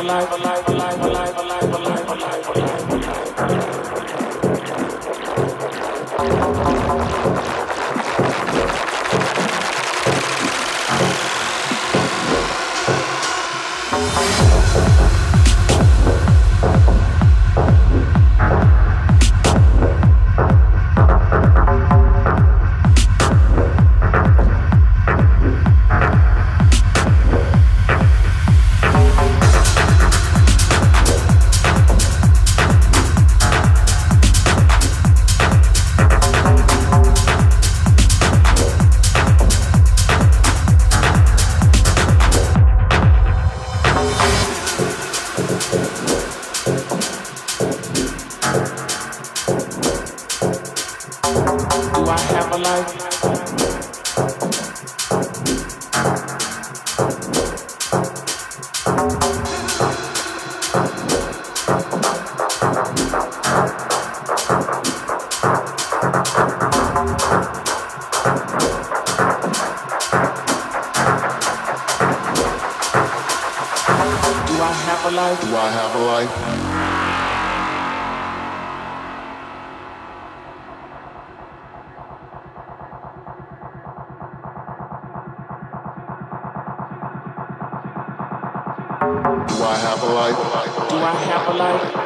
alive, alive, alive, alive. life? Do I have a life? Do I have a life? Do I have a life?